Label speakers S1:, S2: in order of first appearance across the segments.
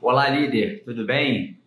S1: Olá, líder, tudo bem?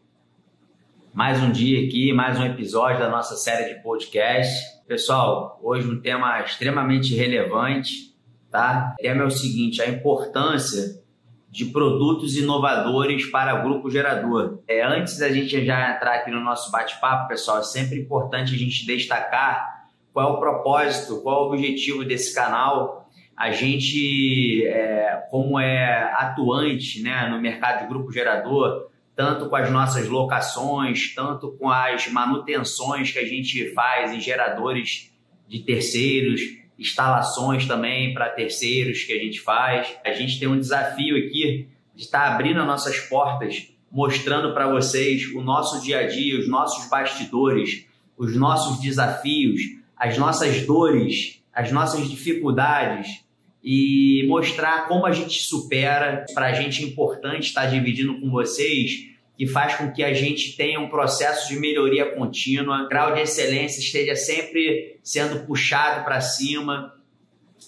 S1: Mais um dia aqui, mais um episódio da nossa série de podcast. Pessoal, hoje um tema extremamente relevante, tá? O tema é o seguinte: a importância de produtos inovadores para o grupo gerador. É, antes da gente já entrar aqui no nosso bate-papo, pessoal, é sempre importante a gente destacar qual é o propósito, qual é o objetivo desse canal. A gente, é, como é atuante né, no mercado de grupo gerador, tanto com as nossas locações, tanto com as manutenções que a gente faz em geradores de terceiros, instalações também para terceiros que a gente faz. A gente tem um desafio aqui de estar tá abrindo as nossas portas, mostrando para vocês o nosso dia a dia, os nossos bastidores, os nossos desafios, as nossas dores, as nossas dificuldades e mostrar como a gente supera. Para a gente é importante estar dividindo com vocês que faz com que a gente tenha um processo de melhoria contínua, grau de excelência esteja sempre sendo puxado para cima.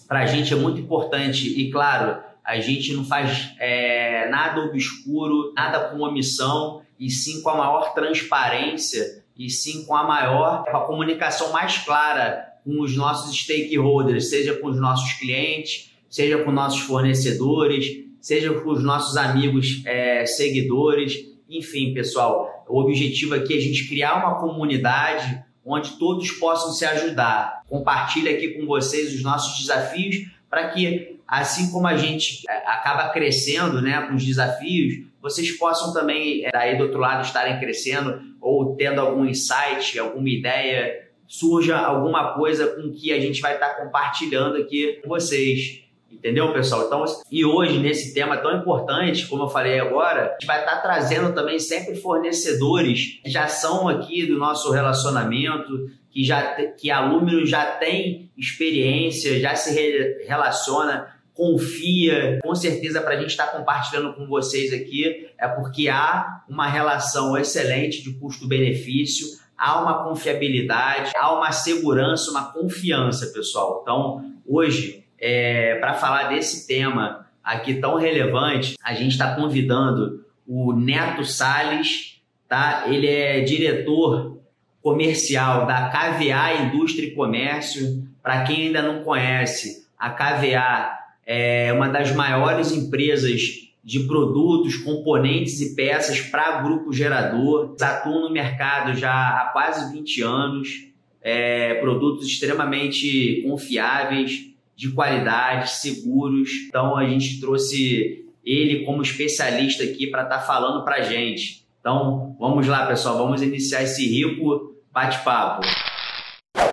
S1: Para a gente é muito importante e, claro, a gente não faz é, nada obscuro, nada com omissão, e sim com a maior transparência, e sim com a maior, com a comunicação mais clara com os nossos stakeholders, seja com os nossos clientes, seja com nossos fornecedores, seja com os nossos amigos é, seguidores enfim, pessoal, o objetivo aqui é a gente criar uma comunidade onde todos possam se ajudar. Compartilhe aqui com vocês os nossos desafios para que, assim como a gente é, acaba crescendo né, com os desafios, vocês possam também, é, daí do outro lado, estarem crescendo ou tendo algum insight, alguma ideia, surja alguma coisa com que a gente vai estar compartilhando aqui com vocês. Entendeu, pessoal? Então, e hoje, nesse tema tão importante, como eu falei agora, a gente vai estar trazendo também sempre fornecedores que já são aqui do nosso relacionamento, que já que aluno já tem experiência, já se re, relaciona, confia. Com certeza, para a gente estar compartilhando com vocês aqui, é porque há uma relação excelente de custo-benefício, há uma confiabilidade, há uma segurança, uma confiança, pessoal. Então, hoje, é, para falar desse tema aqui tão relevante, a gente está convidando o Neto Sales, tá? Ele é diretor comercial da KVA Indústria e Comércio. Para quem ainda não conhece, a KVA é uma das maiores empresas de produtos, componentes e peças para grupo gerador. Atuam no mercado já há quase 20 anos. É, produtos extremamente confiáveis, de qualidade, seguros. Então a gente trouxe ele como especialista aqui para estar tá falando para a gente. Então vamos lá, pessoal, vamos iniciar esse rico bate-papo.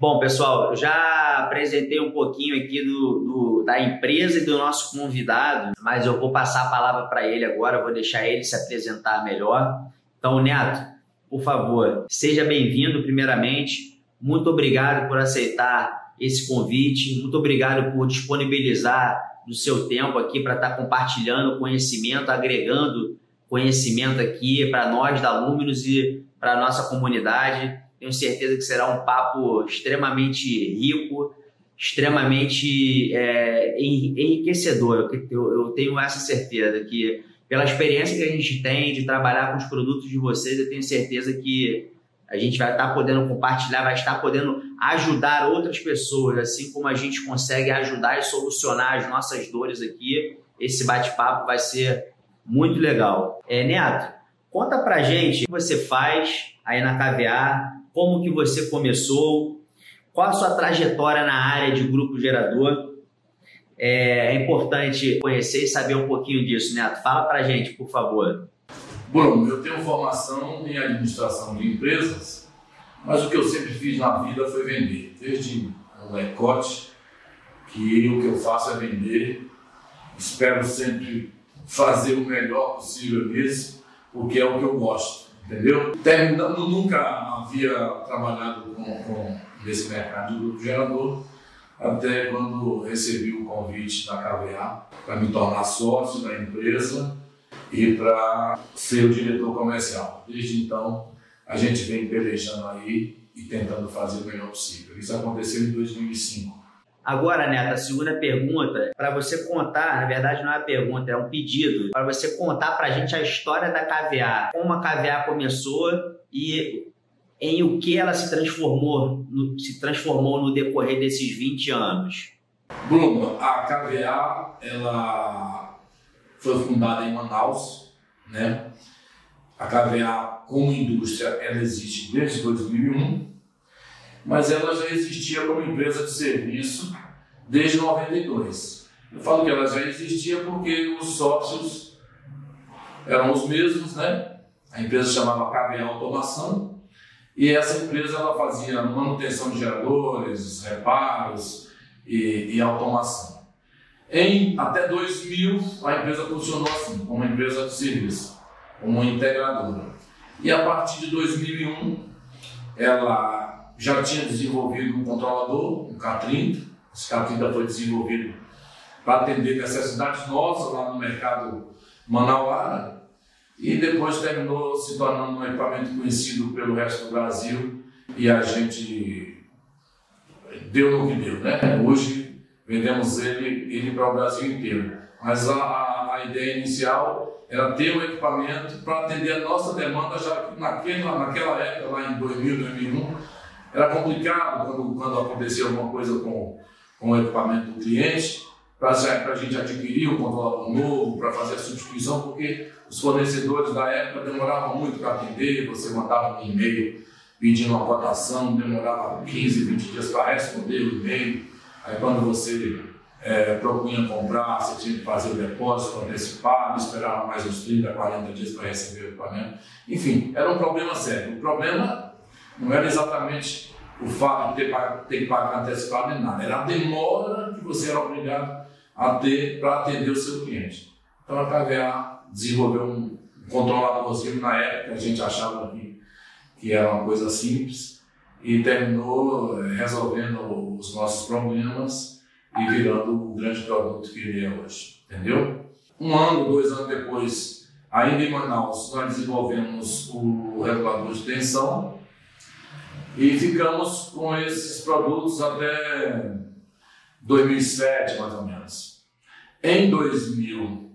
S1: Bom, pessoal, já apresentei um pouquinho aqui do, do, da empresa e do nosso convidado, mas eu vou passar a palavra para ele agora, vou deixar ele se apresentar melhor. Então, Neto, por favor, seja bem-vindo primeiramente. Muito obrigado por aceitar esse convite. Muito obrigado por disponibilizar o seu tempo aqui para estar tá compartilhando conhecimento, agregando conhecimento aqui para nós da Luminous e para a nossa comunidade. Tenho certeza que será um papo extremamente rico, extremamente é, enriquecedor. Eu, tenho essa certeza que, pela experiência que a gente tem de trabalhar com os produtos de vocês, eu tenho certeza que a gente vai estar podendo compartilhar, vai estar podendo ajudar outras pessoas, assim como a gente consegue ajudar e solucionar as nossas dores aqui. Esse bate-papo vai ser muito legal. É, Neto, conta pra gente o que você faz aí na KVA, como que você começou, qual a sua trajetória na área de grupo gerador. É, é importante conhecer e saber um pouquinho disso, Neto. Fala pra gente, por favor.
S2: Bom, eu tenho formação em administração de empresas, mas o que eu sempre fiz na vida foi vender. Desde um lecote, que o que eu faço é vender. Espero sempre fazer o melhor possível nisso, porque é o que eu gosto, entendeu? Terminando, nunca havia trabalhado com, com nesse mercado de grupo gerador, até quando recebi o convite da KVA para me tornar sócio da empresa e para ser o diretor comercial. Desde então, a gente vem pelejando aí e tentando fazer o melhor possível. Isso aconteceu em 2005.
S1: Agora, Neto, a segunda pergunta, para você contar, na verdade não é uma pergunta, é um pedido, para você contar para a gente a história da KVA, como a KVA começou e em o que ela se transformou, no, se transformou no decorrer desses 20 anos.
S2: Bruno, a KVA, ela foi fundada em Manaus, né? A KVA como indústria, ela existe desde 2001, mas ela já existia como empresa de serviço desde 92. Eu falo que ela já existia porque os sócios eram os mesmos, né? A empresa chamava KVA Automação e essa empresa ela fazia manutenção de geradores, reparos e, e automação. Em até 2000 a empresa funcionou assim, como uma empresa de serviço, como uma integradora. E a partir de 2001 ela já tinha desenvolvido um controlador, um K30. Esse K30 foi desenvolvido para atender necessidades nossas lá no mercado manauara e depois terminou se tornando um equipamento conhecido pelo resto do Brasil e a gente deu no que deu, né? Hoje vendemos ele, ele para o Brasil inteiro. Mas a, a, ideia inicial era ter um equipamento para atender a nossa demanda já naquele, naquela época, lá em 2000, 2001, era complicado quando, quando acontecia alguma coisa com, com o equipamento do cliente, para a gente adquirir um controlador novo, para fazer a substituição, porque os fornecedores da época demoravam muito para atender, você mandava um e-mail pedindo uma cotação, demorava 15, 20 dias para responder o e-mail, aí quando você é, propunha comprar, você tinha que fazer o depósito antecipado, esperava mais uns 30, 40 dias para receber o equipamento. Enfim, era um problema sério. O problema não era exatamente o fato de ter, ter que pagar antecipado nem nada, era a demora que você era obrigado a ter para atender o seu cliente. Então a KVA desenvolveu um controladorzinho na época, a gente achava que, que era uma coisa simples, e terminou eh, resolvendo os nossos problemas e virando o grande produto que ele é hoje. Entendeu? Um ano, dois anos depois, ainda em Manaus, nós desenvolvemos o regulador de tensão, e ficamos com esses produtos até 2007, mais ou menos. Em 2000,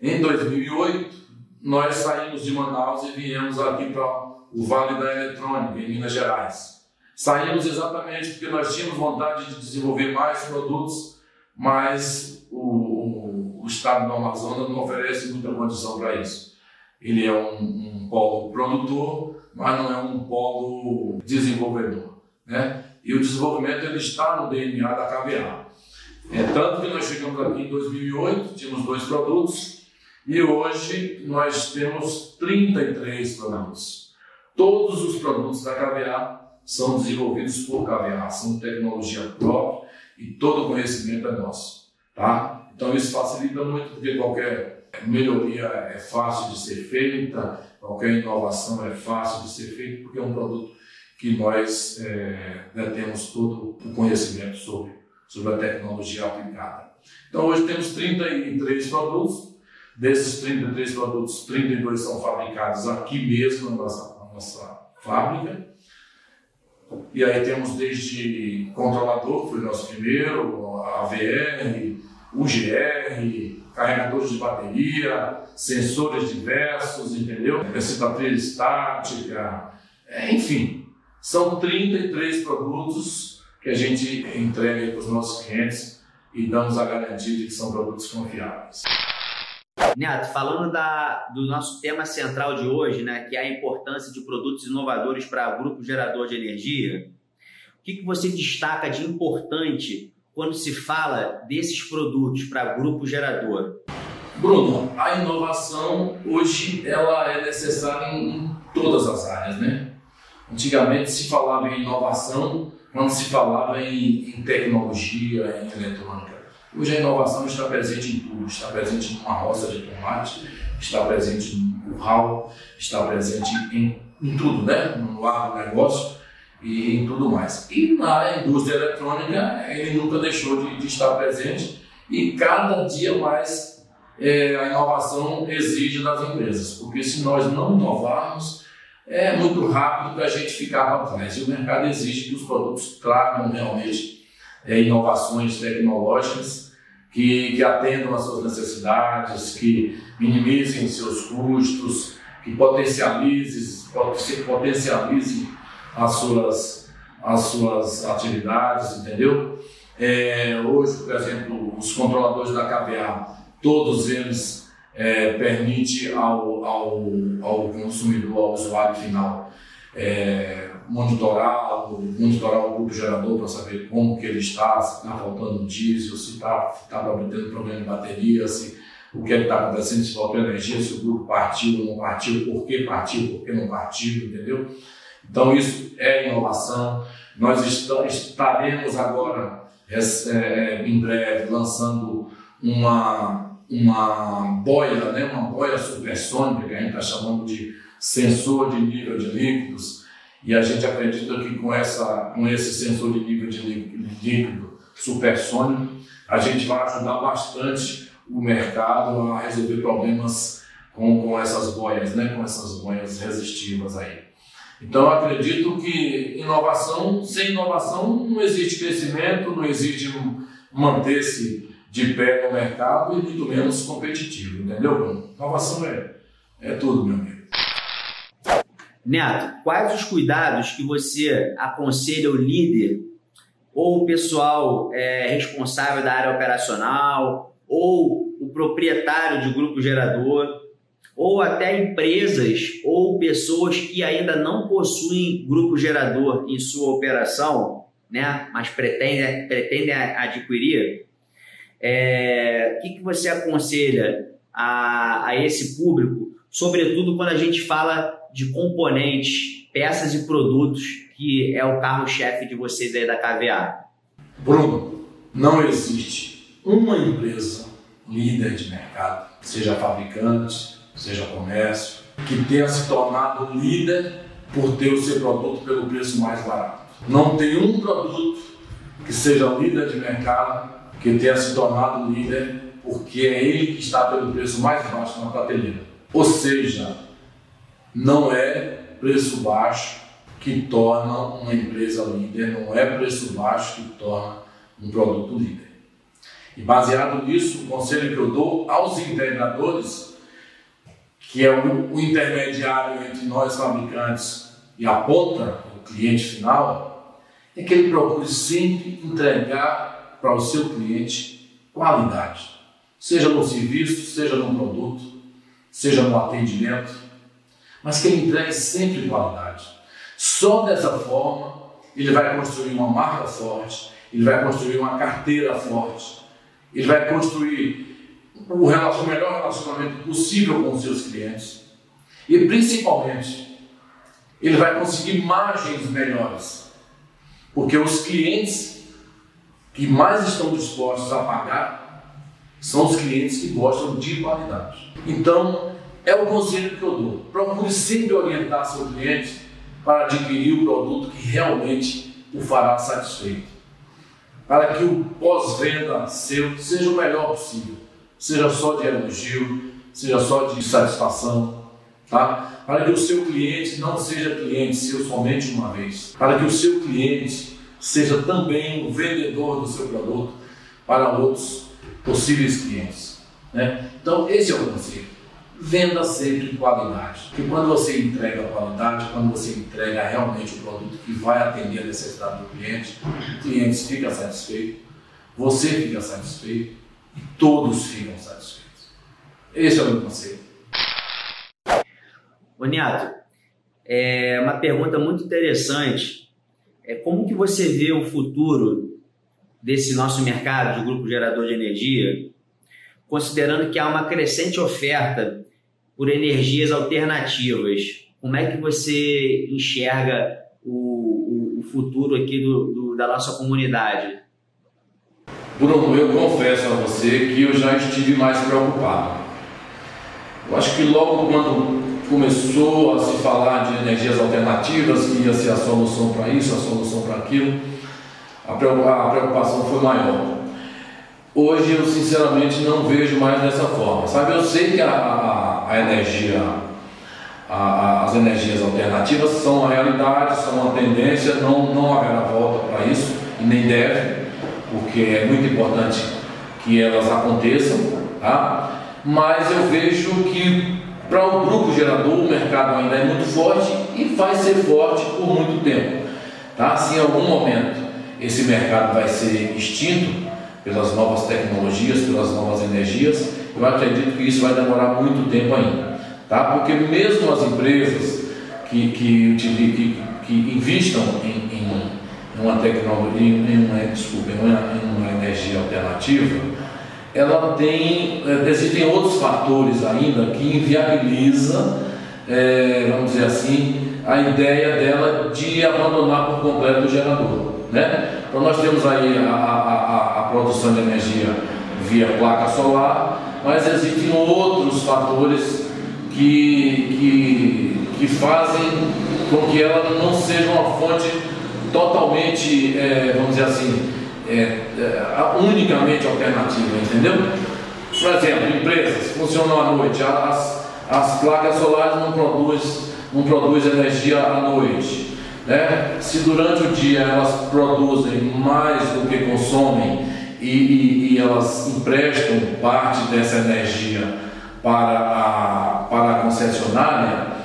S2: em 2008, nós saímos de Manaus e viemos aqui para o Vale da Eletrônica, em Minas Gerais. Saímos exatamente porque nós tínhamos vontade de desenvolver mais produtos, mas o, o, o estado do Amazonas não oferece muita condição para isso. Ele é um, um polo produtor, mas não é um polo desenvolvedor. Né? E o desenvolvimento ele está no DNA da KVA. É, tanto que nós chegamos aqui em 2008, tínhamos dois produtos, e hoje nós temos 33 produtos. Todos os produtos da KVA são desenvolvidos por KVA, são tecnologia própria e todo o conhecimento é nosso. Tá? Então isso facilita muito, porque qualquer melhoria é fácil de ser feita, Qualquer inovação é fácil de ser feita porque é um produto que nós é, temos todo o conhecimento sobre, sobre a tecnologia aplicada. Então hoje temos 33 produtos, desses 33 produtos, 32 são fabricados aqui mesmo na nossa, na nossa fábrica. E aí temos desde controlador, que foi nosso primeiro, AVR, UGR, carregadores de bateria, sensores diversos, entendeu? Recitatriz estática, é, enfim, são 33 produtos que a gente entrega para os nossos clientes e damos a garantia de que são produtos confiáveis.
S1: Neto, falando da, do nosso tema central de hoje, né, que é a importância de produtos inovadores para grupo gerador de energia, o que, que você destaca de importante quando se fala desses produtos para grupo gerador?
S2: Bruno, a inovação hoje ela é necessária em todas as áreas, né? Antigamente se falava em inovação quando se falava em, em tecnologia, em eletrônica. Hoje a inovação está presente em tudo, está presente numa roça de tomate, está presente no curral, está presente em, em tudo, né? No agronegócio e tudo mais. E na indústria eletrônica, ele nunca deixou de, de estar presente e cada dia mais é, a inovação exige das empresas, porque se nós não inovarmos, é muito rápido para a gente ficar para trás. E o mercado exige que os produtos tragam realmente é, inovações tecnológicas que, que atendam às suas necessidades, que minimizem seus custos, que potencializem, potencializem as suas, as suas atividades, entendeu? É, hoje, por exemplo, os controladores da KBA, todos eles é, permitem ao, ao, ao consumidor, ao usuário final, é, monitorar, monitorar o grupo gerador para saber como que ele está, se está faltando diesel, se está tá tendo problema de bateria, se, o que é está acontecendo, se faltou energia, se o grupo partiu ou não partiu, por que partiu, por que não partiu, entendeu? Então isso é inovação. Nós estaremos agora é, é, em breve lançando uma, uma boia, né, uma boia supersônica, que a gente está chamando de sensor de nível de líquidos, e a gente acredita que com, essa, com esse sensor de nível de líquido supersônico, a gente vai ajudar bastante o mercado a resolver problemas com, com essas boias, né, com essas boias resistivas aí. Então, eu acredito que inovação, sem inovação, não existe crescimento, não existe manter-se de pé no mercado e muito menos competitivo, entendeu? Inovação é, é tudo, meu amigo.
S1: Neto, quais os cuidados que você aconselha o líder ou o pessoal é, responsável da área operacional ou o proprietário de grupo gerador ou até empresas ou pessoas que ainda não possuem grupo gerador em sua operação, né, mas pretendem, pretendem adquirir, é, o que, que você aconselha a, a esse público, sobretudo quando a gente fala de componentes, peças e produtos, que é o carro-chefe de vocês aí da KVA?
S2: Bruno, não existe uma empresa líder de mercado, seja fabricante, seja comércio, que tenha se tornado líder por ter o seu produto pelo preço mais barato. Não tem um produto que seja líder de mercado que tenha se tornado líder porque é ele que está pelo preço mais baixo na prateleira. Ou seja, não é preço baixo que torna uma empresa líder, não é preço baixo que torna um produto líder. E baseado nisso, o conselho que eu dou aos integradores que é o, o intermediário entre nós fabricantes e a ponta, o cliente final, é que ele procure sempre entregar para o seu cliente qualidade, seja no serviço, seja no produto, seja no atendimento, mas que ele entregue sempre qualidade. Só dessa forma ele vai construir uma marca forte, ele vai construir uma carteira forte, ele vai construir o, melhor relacionamento possível com os seus clientes e principalmente ele vai conseguir margens melhores, porque os clientes que mais estão dispostos a pagar são os clientes que gostam de qualidade. Então, é o conselho que eu dou. Procure sempre orientar seu cliente para adquirir o produto que realmente o fará satisfeito. Para que o pós-venda seu seja o melhor possível seja só de elogio, seja só de satisfação, tá? Para que o seu cliente não seja cliente seu somente uma vez, para que o seu cliente seja também o vendedor do seu produto para outros possíveis clientes, né? Então esse é o conselho. Venda sempre qualidade. Porque quando você entrega qualidade, quando você entrega realmente o produto que vai atender a necessidade do cliente, o cliente fica satisfeito, você fica satisfeito e todos ficam satisfeitos. Esse é o meu conselho.
S1: Ô Niato, é uma pergunta muito interessante. É como que você vê o futuro desse nosso mercado de grupo gerador de energia, considerando que há uma crescente oferta por energias alternativas? Como é que você enxerga o, o, o futuro aqui do, do, da nossa comunidade?
S2: Bruno, eu confesso a você que eu já estive mais preocupado. Eu acho que logo quando começou a se falar de energias alternativas, que ia ser a solução para isso, a solução para aquilo, a preocupação foi maior. Hoje eu sinceramente não vejo mais dessa forma. Sabe, eu sei que a, a, a energia, a, as energias alternativas são uma realidade, são uma tendência, não, não haverá volta para isso, e nem deve. Porque é muito importante que elas aconteçam, tá? mas eu vejo que para o grupo gerador o mercado ainda é muito forte e vai ser forte por muito tempo. Tá? Se em algum momento esse mercado vai ser extinto pelas novas tecnologias, pelas novas energias, eu acredito que isso vai demorar muito tempo ainda. Tá? Porque mesmo as empresas que, que, que, que investam em, em, uma tecnologia, em uma, desculpa, em uma, uma energia alternativa, ela tem, é, existem outros fatores ainda que inviabiliza, é, vamos dizer assim, a ideia dela de abandonar por completo o gerador. Né? Então nós temos aí a, a, a, a produção de energia via placa solar, mas existem outros fatores que, que, que fazem com que ela não seja uma fonte totalmente, é, vamos dizer assim, é, é, unicamente alternativa, entendeu? Por exemplo, empresas funcionam à noite, as, as placas solares não produzem não produz energia à noite. Né? Se durante o dia elas produzem mais do que consomem e, e, e elas emprestam parte dessa energia para a, para a concessionária,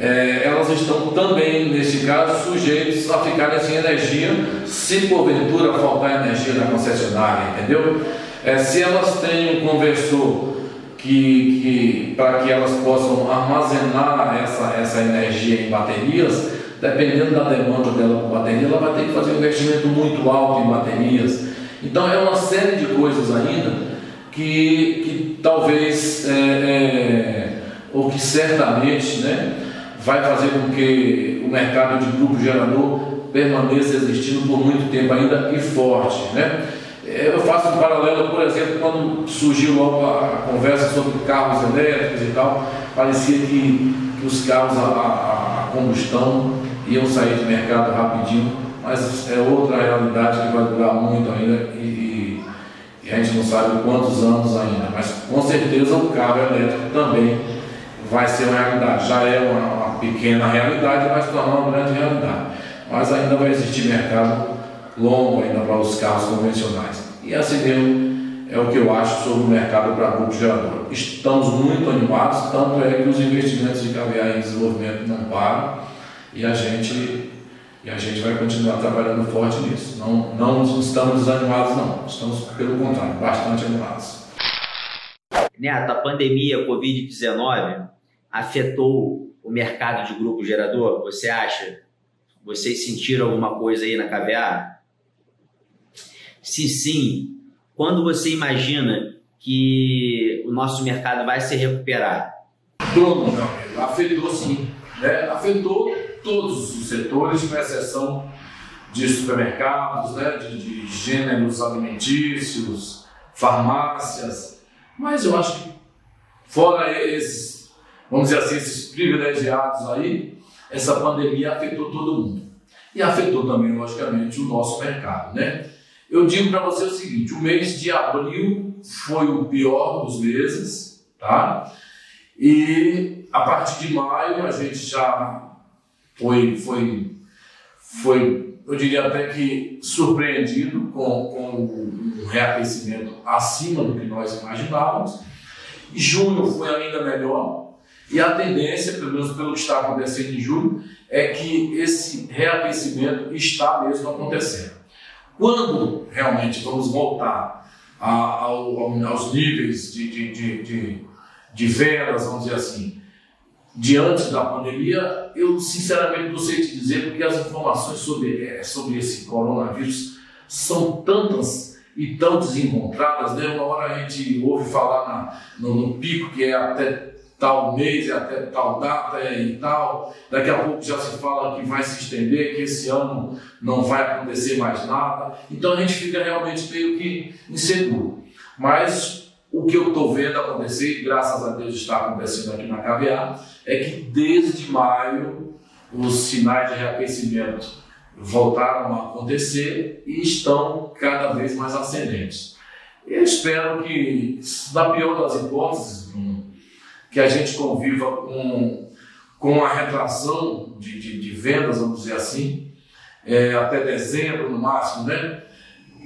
S2: é, elas estão também, nesse caso, sujeitas a ficarem sem energia se porventura faltar energia da concessionária, entendeu? É, se elas têm um conversor que, que para que elas possam armazenar essa, essa energia em baterias, dependendo da demanda dela por bateria, ela vai ter que fazer um investimento muito alto em baterias. Então é uma série de coisas ainda que, que talvez, é, é, ou que certamente, né, vai fazer com que o mercado de grupo gerador permaneça existindo por muito tempo ainda e forte. Né? Eu faço um paralelo, por exemplo, quando surgiu logo a, conversa sobre carros elétricos e tal, parecia que, os carros a, a, combustão iam sair de mercado rapidinho, mas é outra realidade que vai durar muito ainda e, e, a gente não sabe quantos anos ainda, mas com certeza o carro elétrico também vai ser uma realidade. Já é uma pequena realidade, vai se tornar uma grande realidade. Mas ainda vai existir mercado longo ainda para os carros convencionais. E assim mesmo é o que eu acho sobre o mercado para grupo gerador. Estamos muito animados, tanto é que os investimentos de caviar em desenvolvimento não param e a gente e a gente vai continuar trabalhando forte nisso. Não, não estamos desanimados não, estamos pelo contrário, bastante animados.
S1: Neto, a pandemia Covid-19 afetou o mercado de grupo gerador? Você acha? Vocês sentiram alguma coisa aí na KVA? Se sim, quando você imagina que o nosso mercado vai se recuperar?
S2: Todo, meu amigo. Afetou sim. Né? Afetou todos os setores, com exceção de supermercados, né? de, de gêneros alimentícios, farmácias. Mas eu acho que, fora esses vamos dizer assim, esses privilegiados aí, essa pandemia afetou todo mundo. E afetou também, logicamente, o nosso mercado, né? Eu digo para você o seguinte, o mês de abril foi o pior dos meses, tá? E a partir de maio a gente já foi, foi, foi eu diria até que surpreendido com, com um reaquecimento acima do que nós imaginávamos. Junho foi ainda melhor, e a tendência, pelo menos pelo que está acontecendo em julho, é que esse reaquecimento está mesmo acontecendo. Quando realmente vamos voltar a, ao, aos níveis de, de, de, de, de vendas, vamos dizer assim, diante da pandemia, eu sinceramente não sei te dizer, porque as informações sobre, é, sobre esse coronavírus são tantas e tão desencontradas, né? Uma hora a gente ouve falar na, no, no pico que é até tal mês, até tal data e tal. Daqui a pouco já se fala que vai se estender, que esse ano não vai acontecer mais nada. Então a gente fica realmente meio que inseguro. Mas o que eu estou vendo acontecer, e graças a Deus está acontecendo aqui na Caviar, é que desde maio os sinais de reaquecimento voltaram a acontecer e estão cada vez mais ascendentes. Eu espero que, na pior das hipóteses, que a gente conviva com, com a retração de, de, de vendas, vamos dizer assim, é, até dezembro no máximo, né?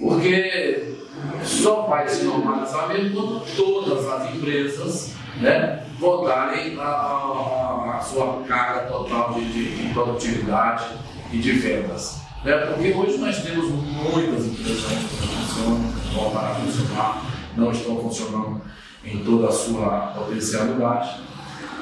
S2: Porque só vai se normalizar mesmo quando todas as empresas né, voltarem a, a, sua carga total de, de, de, produtividade e de vendas. Né? Porque hoje nós temos muitas empresas que não funcionam, voltaram a funcionar, não estão funcionando em toda a sua potencialidade.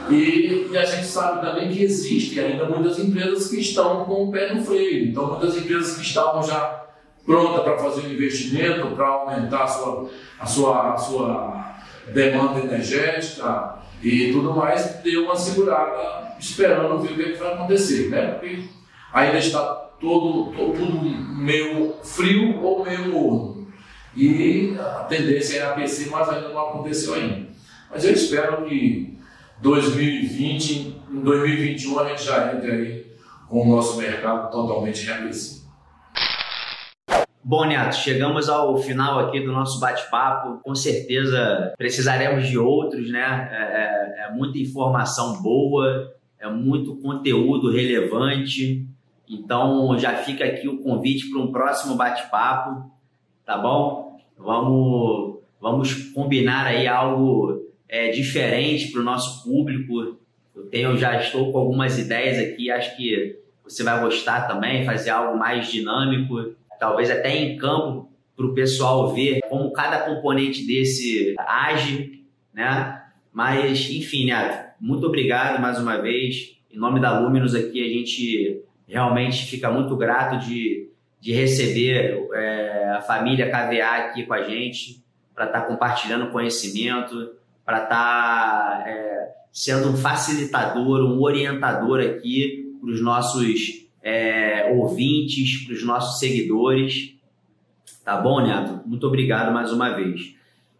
S2: E, e, a gente sabe também que existem ainda muitas empresas que estão com o pé no freio. Então, muitas empresas que estavam já prontas para fazer um investimento, para aumentar a sua, a sua, a sua demanda energética e tudo mais, deu uma segurada esperando ver o que, é vai acontecer. Né? Porque ainda está todo, todo, tudo meio frio ou meio morno. E a tendência é aquecer, mas ainda não aconteceu ainda. Mas eu espero que 2020, em 2021 a gente já entre aí com o nosso mercado totalmente reaquecido.
S1: Bom, Neto, chegamos ao final aqui do nosso bate-papo. Com certeza precisaremos de outros, né? É, é, é, muita informação boa, é muito conteúdo relevante. Então já fica aqui o convite para um próximo bate-papo, tá bom? Vamos, vamos combinar aí algo é, diferente para o nosso público. Eu tenho, já estou com algumas ideias aqui, acho que você vai gostar também, fazer algo mais dinâmico, talvez até em campo para o pessoal ver como cada componente desse age, né? Mas, enfim, né? Muito obrigado mais uma vez. Em nome da Luminous aqui, a gente realmente fica muito grato de, de receber é, a família KVA aqui com a gente, para estar tá compartilhando conhecimento, para estar tá, é, sendo um facilitador, um orientador aqui para os nossos é, ouvintes, para os nossos seguidores. Tá bom, Neto? Muito obrigado mais uma vez.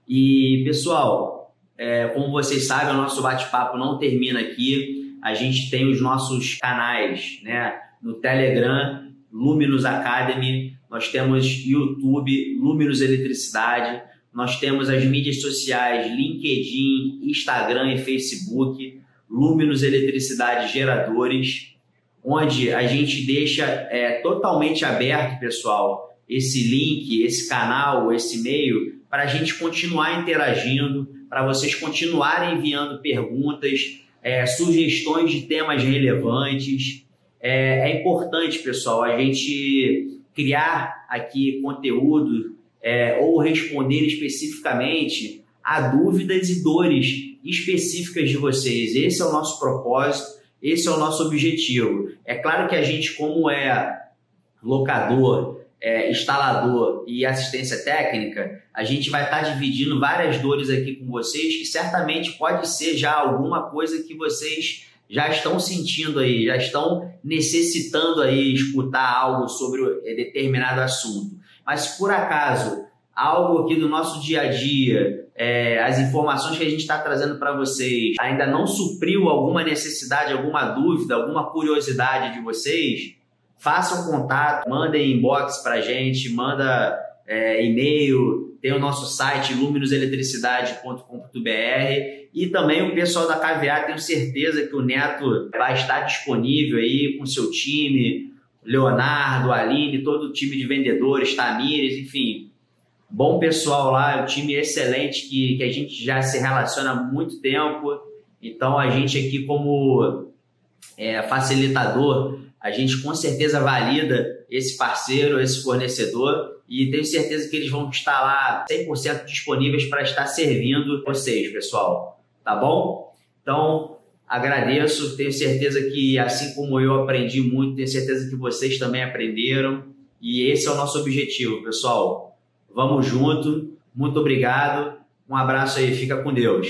S1: E, pessoal, é, como vocês sabem, o nosso bate-papo não termina aqui. A gente tem os nossos canais, né? No Telegram, Luminous Academy, nós temos YouTube, Luminous Eletricidade, nós temos as mídias sociais LinkedIn, Instagram e Facebook, Luminous Eletricidade Geradores, onde a gente deixa é, totalmente aberto, pessoal, esse link, esse canal, esse e-mail, para a gente continuar interagindo, para vocês continuarem enviando perguntas, é, sugestões de temas relevantes. É, é importante, pessoal, a gente criar aqui conteúdo é, ou responder especificamente a dúvidas e dores específicas de vocês. Esse é o nosso propósito, esse é o nosso objetivo. É claro que a gente, como é locador, é, instalador e assistência técnica, a gente vai estar dividindo várias dores aqui com vocês, que certamente pode ser já alguma coisa que vocês já estão sentindo aí, já estão necessitando aí escutar algo sobre determinado assunto. Mas se por acaso algo aqui do nosso dia a dia, é, as informações que a gente está trazendo para vocês ainda não supriu alguma necessidade, alguma dúvida, alguma curiosidade de vocês, façam contato, mandem inbox para a gente, manda é, e-mail, tem o nosso site luminoseletricidade.com.br e também o pessoal da KVA, tenho certeza que o Neto vai estar disponível aí com seu time, Leonardo, Aline, todo o time de vendedores, Tamires, enfim, bom pessoal lá, um time excelente que, que a gente já se relaciona há muito tempo. Então, a gente aqui, como é, facilitador, a gente com certeza valida esse parceiro, esse fornecedor e tenho certeza que eles vão estar lá 100% disponíveis para estar servindo vocês, pessoal. Tá bom? Então, Agradeço, tenho certeza que, assim como eu aprendi muito, tenho certeza que vocês também aprenderam. E esse é o nosso objetivo, pessoal. Vamos junto. Muito obrigado. Um abraço aí, fica com Deus.